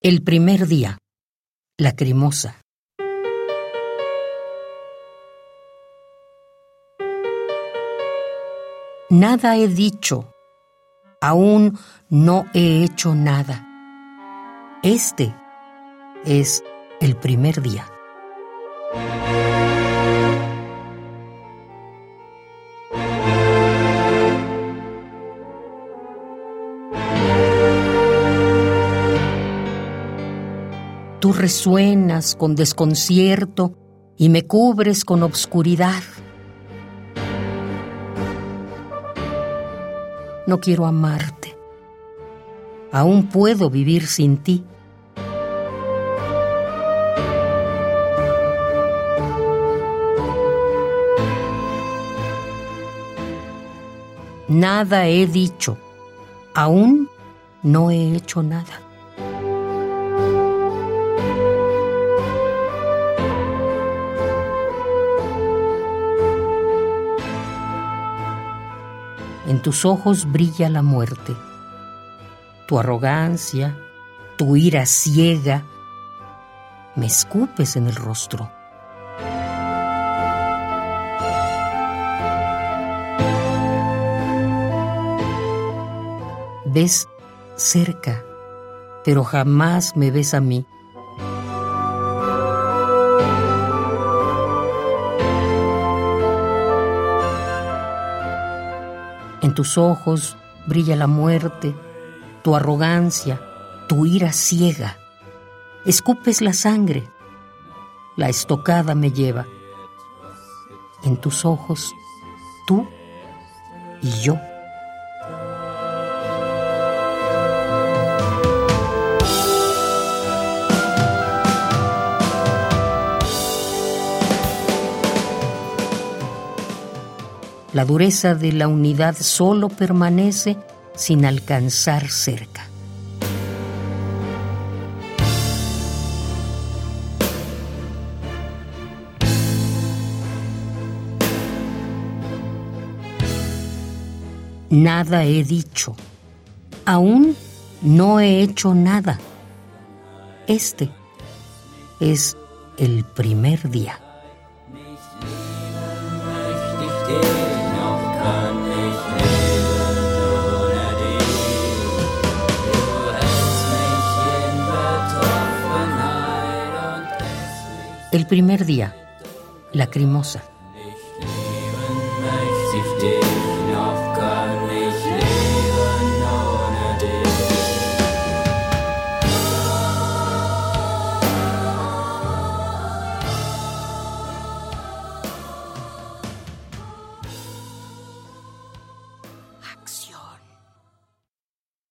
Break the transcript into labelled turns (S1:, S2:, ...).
S1: El primer día. Lacrimosa. Nada he dicho. Aún no he hecho nada. Este es el primer día. Tú resuenas con desconcierto y me cubres con obscuridad. No quiero amarte. Aún puedo vivir sin ti. Nada he dicho. Aún no he hecho nada. En tus ojos brilla la muerte. Tu arrogancia, tu ira ciega, me escupes en el rostro. Ves cerca, pero jamás me ves a mí. En tus ojos brilla la muerte, tu arrogancia, tu ira ciega. Escupes la sangre, la estocada me lleva. En tus ojos, tú y yo. La dureza de la unidad solo permanece sin alcanzar cerca. Nada he dicho. Aún no he hecho nada. Este es el primer día. El primer día, lacrimosa.